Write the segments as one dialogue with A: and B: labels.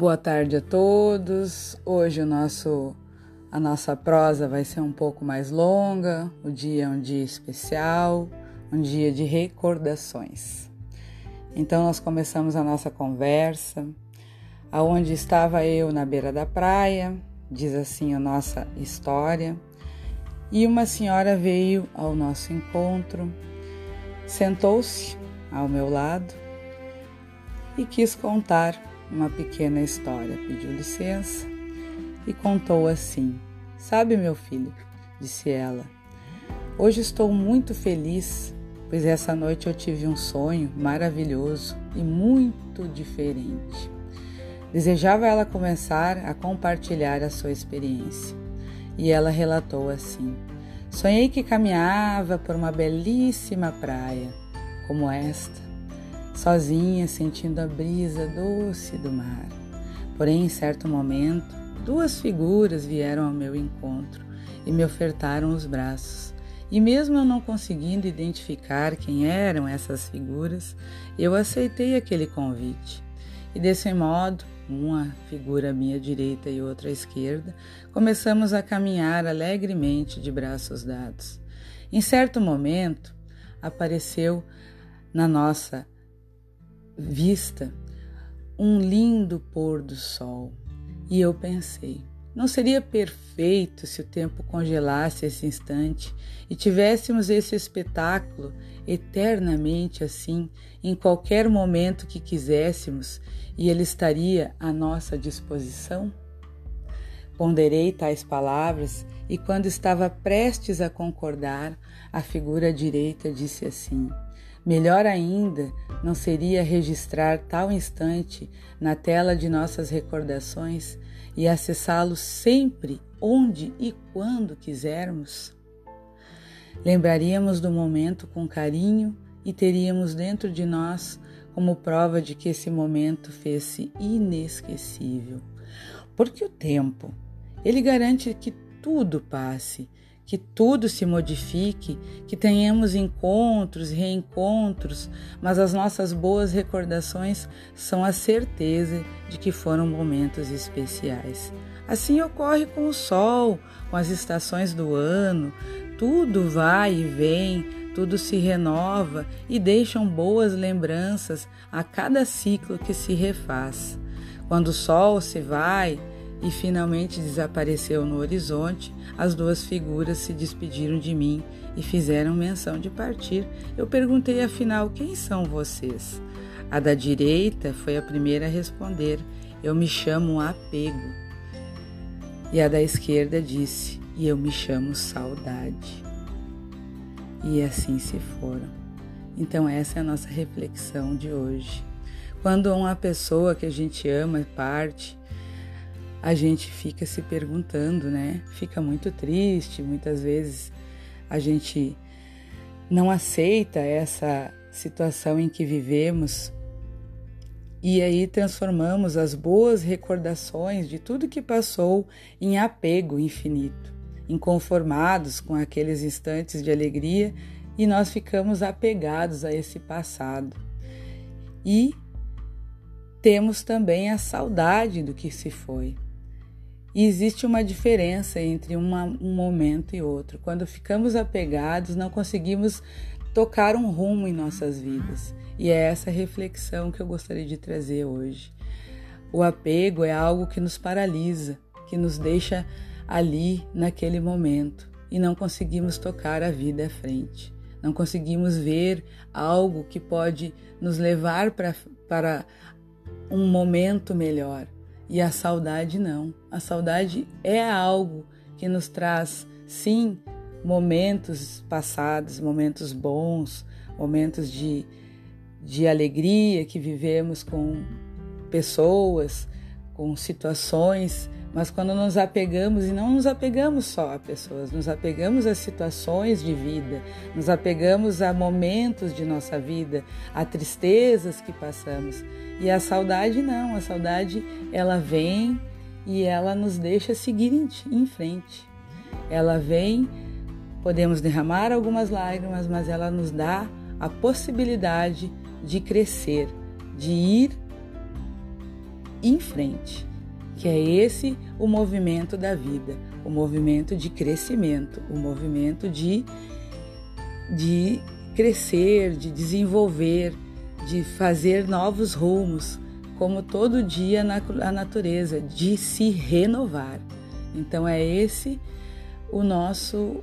A: Boa tarde a todos. Hoje o nosso a nossa prosa vai ser um pouco mais longa. O dia é um dia especial, um dia de recordações. Então nós começamos a nossa conversa aonde estava eu na beira da praia, diz assim a nossa história, e uma senhora veio ao nosso encontro, sentou-se ao meu lado e quis contar uma pequena história. Pediu licença e contou assim: Sabe, meu filho, disse ela, hoje estou muito feliz, pois essa noite eu tive um sonho maravilhoso e muito diferente. Desejava ela começar a compartilhar a sua experiência. E ela relatou assim: Sonhei que caminhava por uma belíssima praia, como esta, sozinha, sentindo a brisa doce do mar. Porém, em certo momento, duas figuras vieram ao meu encontro e me ofertaram os braços. E mesmo eu não conseguindo identificar quem eram essas figuras, eu aceitei aquele convite. E desse modo, uma figura à minha direita e outra à esquerda, começamos a caminhar alegremente de braços dados. Em certo momento, apareceu na nossa vista um lindo pôr do sol. E eu pensei, não seria perfeito se o tempo congelasse esse instante e tivéssemos esse espetáculo eternamente assim, em qualquer momento que quiséssemos, e ele estaria à nossa disposição? Ponderei tais palavras e, quando estava prestes a concordar, a figura direita disse assim: Melhor ainda não seria registrar tal instante na tela de nossas recordações e acessá-lo sempre, onde e quando quisermos? Lembraríamos do momento com carinho e teríamos dentro de nós como prova de que esse momento fez-se inesquecível. Porque o tempo, ele garante que tudo passe que tudo se modifique, que tenhamos encontros, reencontros, mas as nossas boas recordações são a certeza de que foram momentos especiais. Assim ocorre com o sol, com as estações do ano, tudo vai e vem, tudo se renova e deixam boas lembranças a cada ciclo que se refaz. Quando o sol se vai, e finalmente desapareceu no horizonte, as duas figuras se despediram de mim e fizeram menção de partir. Eu perguntei afinal quem são vocês. A da direita foi a primeira a responder: Eu me chamo Apego. E a da esquerda disse: E eu me chamo Saudade. E assim se foram. Então, essa é a nossa reflexão de hoje. Quando uma pessoa que a gente ama parte, a gente fica se perguntando, né? Fica muito triste, muitas vezes a gente não aceita essa situação em que vivemos e aí transformamos as boas recordações de tudo que passou em apego infinito, inconformados com aqueles instantes de alegria e nós ficamos apegados a esse passado. E temos também a saudade do que se foi. E existe uma diferença entre uma, um momento e outro. Quando ficamos apegados, não conseguimos tocar um rumo em nossas vidas. E é essa reflexão que eu gostaria de trazer hoje. O apego é algo que nos paralisa, que nos deixa ali naquele momento e não conseguimos tocar a vida à frente. Não conseguimos ver algo que pode nos levar para um momento melhor. E a saudade não. A saudade é algo que nos traz, sim, momentos passados, momentos bons, momentos de, de alegria que vivemos com pessoas, com situações, mas quando nos apegamos, e não nos apegamos só a pessoas, nos apegamos a situações de vida, nos apegamos a momentos de nossa vida, a tristezas que passamos. E a saudade não, a saudade ela vem e ela nos deixa seguir em, frente. Ela vem, podemos derramar algumas lágrimas, mas ela nos dá a possibilidade de crescer, de ir em frente, que é esse o movimento da vida, o movimento de crescimento, o movimento de, de crescer, de desenvolver, de fazer novos rumos, como todo dia na a natureza, de se renovar. Então é esse o nosso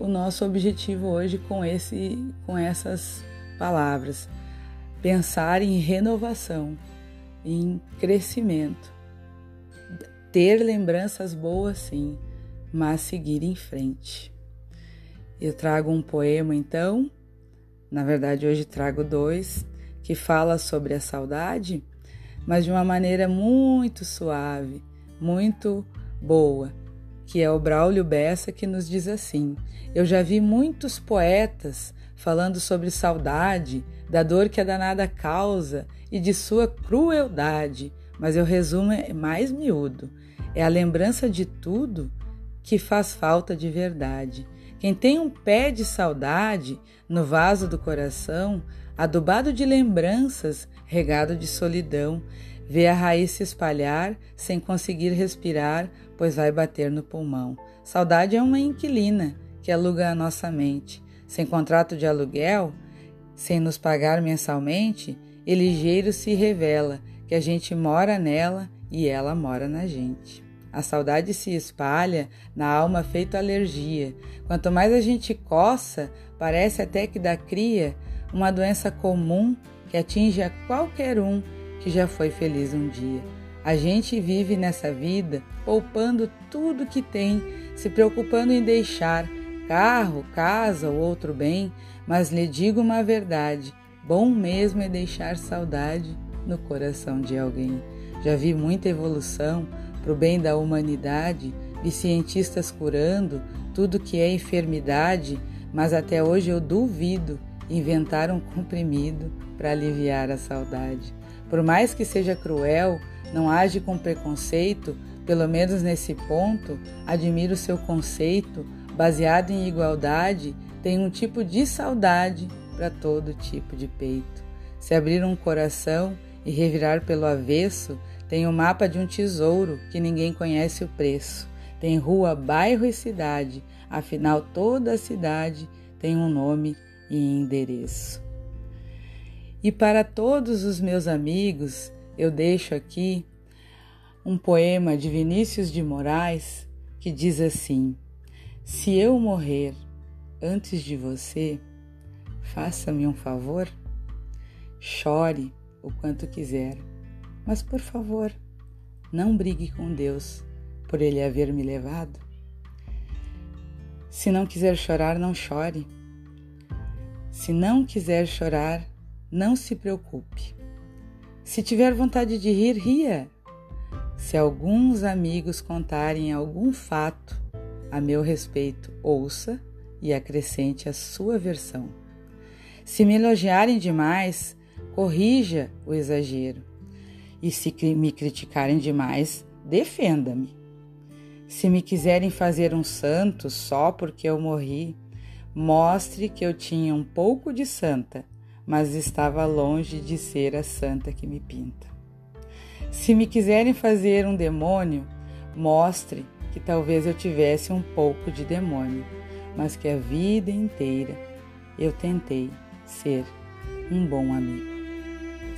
A: o nosso objetivo hoje com esse com essas palavras. Pensar em renovação, em crescimento. Ter lembranças boas sim, mas seguir em frente. Eu trago um poema então, na verdade hoje trago dois, que fala sobre a saudade, mas de uma maneira muito suave, muito boa, que é o Braulio Bessa que nos diz assim: Eu já vi muitos poetas falando sobre saudade, da dor que a danada causa e de sua crueldade, mas eu resumo é mais miúdo. É a lembrança de tudo que faz falta de verdade. Quem tem um pé de saudade no vaso do coração, adubado de lembranças, regado de solidão, vê a raiz se espalhar sem conseguir respirar, pois vai bater no pulmão. Saudade é uma inquilina que aluga a nossa mente. Sem contrato de aluguel, sem nos pagar mensalmente, e ligeiro se revela que a gente mora nela e ela mora na gente. A saudade se espalha na alma feito alergia. Quanto mais a gente coça, parece até que dá cria uma doença comum que atinge a qualquer um que já foi feliz um dia. A gente vive nessa vida poupando tudo que tem, se preocupando em deixar carro, casa ou outro bem, mas lhe digo uma verdade: bom mesmo é deixar saudade no coração de alguém. Já vi muita evolução para o bem da humanidade, vi cientistas curando tudo que é enfermidade, mas até hoje eu duvido inventar um comprimido para aliviar a saudade. Por mais que seja cruel, não age com preconceito, pelo menos nesse ponto, admiro seu conceito, baseado em igualdade, tem um tipo de saudade para todo tipo de peito. Se abrir um coração e revirar pelo avesso, tem o mapa de um tesouro que ninguém conhece o preço. Tem rua, bairro e cidade, afinal toda a cidade tem um nome e endereço. E para todos os meus amigos, eu deixo aqui um poema de Vinícius de Moraes que diz assim: Se eu morrer antes de você, faça-me um favor, chore o quanto quiser, mas por favor, não brigue com Deus por ele haver me levado. Se não quiser chorar, não chore. Se não quiser chorar, não se preocupe. Se tiver vontade de rir, ria. Se alguns amigos contarem algum fato a meu respeito, ouça e acrescente a sua versão. Se me elogiarem demais, corrija o exagero. E se me criticarem demais, defenda-me. Se me quiserem fazer um santo só porque eu morri, mostre que eu tinha um pouco de santa, mas estava longe de ser a santa que me pinta. Se me quiserem fazer um demônio, mostre que talvez eu tivesse um pouco de demônio, mas que a vida inteira eu tentei ser um bom amigo.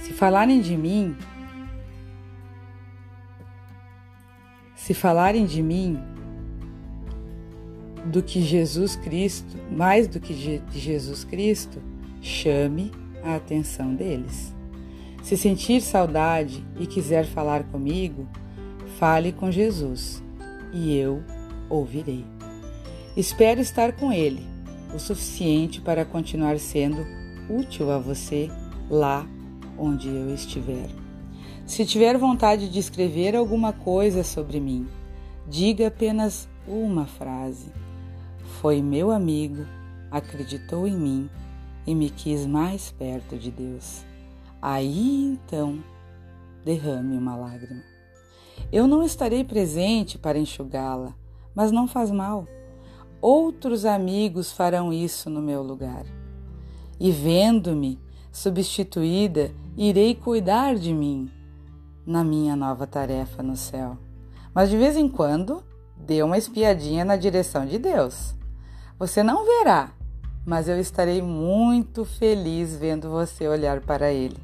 A: Se falarem de mim, se falarem de mim do que Jesus Cristo, mais do que de Jesus Cristo, chame a atenção deles. Se sentir saudade e quiser falar comigo, fale com Jesus e eu ouvirei. Espero estar com Ele o suficiente para continuar sendo útil a você lá onde eu estiver. Se tiver vontade de escrever alguma coisa sobre mim, diga apenas uma frase. Foi meu amigo, acreditou em mim e me quis mais perto de Deus. Aí então derrame uma lágrima. Eu não estarei presente para enxugá-la, mas não faz mal. Outros amigos farão isso no meu lugar. E vendo-me substituída, irei cuidar de mim. Na minha nova tarefa no céu. Mas de vez em quando, dê uma espiadinha na direção de Deus. Você não verá, mas eu estarei muito feliz vendo você olhar para Ele.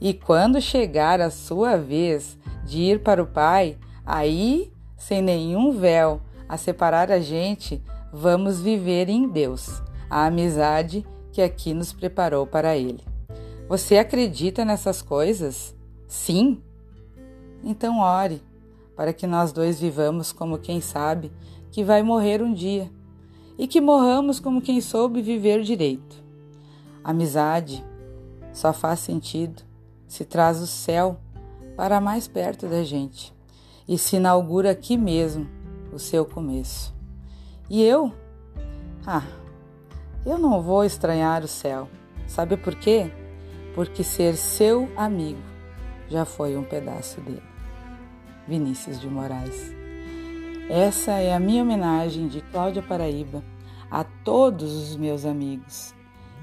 A: E quando chegar a sua vez de ir para o Pai, aí, sem nenhum véu a separar a gente, vamos viver em Deus a amizade que aqui nos preparou para Ele. Você acredita nessas coisas? Sim? Então ore para que nós dois vivamos como quem sabe que vai morrer um dia e que morramos como quem soube viver direito. Amizade só faz sentido se traz o céu para mais perto da gente e se inaugura aqui mesmo o seu começo. E eu? Ah, eu não vou estranhar o céu. Sabe por quê? Porque ser seu amigo já foi um pedaço dele. Vinícius de Moraes. Essa é a minha homenagem de Cláudia Paraíba a todos os meus amigos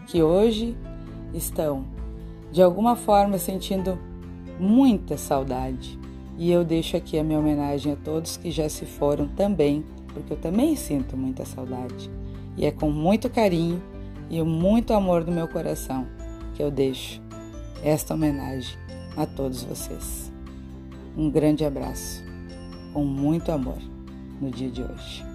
A: que hoje estão de alguma forma sentindo muita saudade. E eu deixo aqui a minha homenagem a todos que já se foram também, porque eu também sinto muita saudade. E é com muito carinho e muito amor do meu coração que eu deixo esta homenagem a todos vocês. Um grande abraço, com muito amor, no dia de hoje.